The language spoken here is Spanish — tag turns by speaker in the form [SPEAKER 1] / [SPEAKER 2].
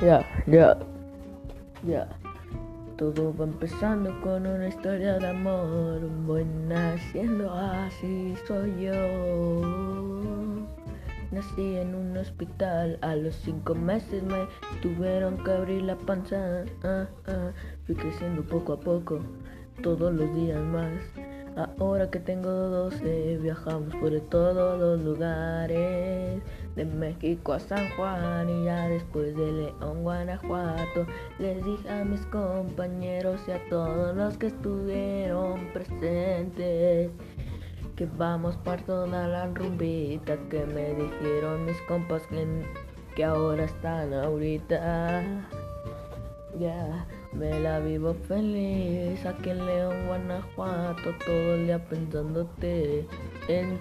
[SPEAKER 1] Ya, ya, ya. Todo va empezando con una historia de amor. Voy naciendo así soy yo. Nací en un hospital, a los cinco meses me tuvieron que abrir la panza. Fui creciendo poco a poco, todos los días más. Ahora que tengo 12, viajamos por todos los lugares. De México a San Juan y ya después de León, Guanajuato. Les dije a mis compañeros y a todos los que estuvieron presentes. Que vamos para toda la rumbita que me dijeron mis compas que, que ahora están ahorita. Ya. Me la vivo feliz aquí en León, Guanajuato, todo el día pensándote en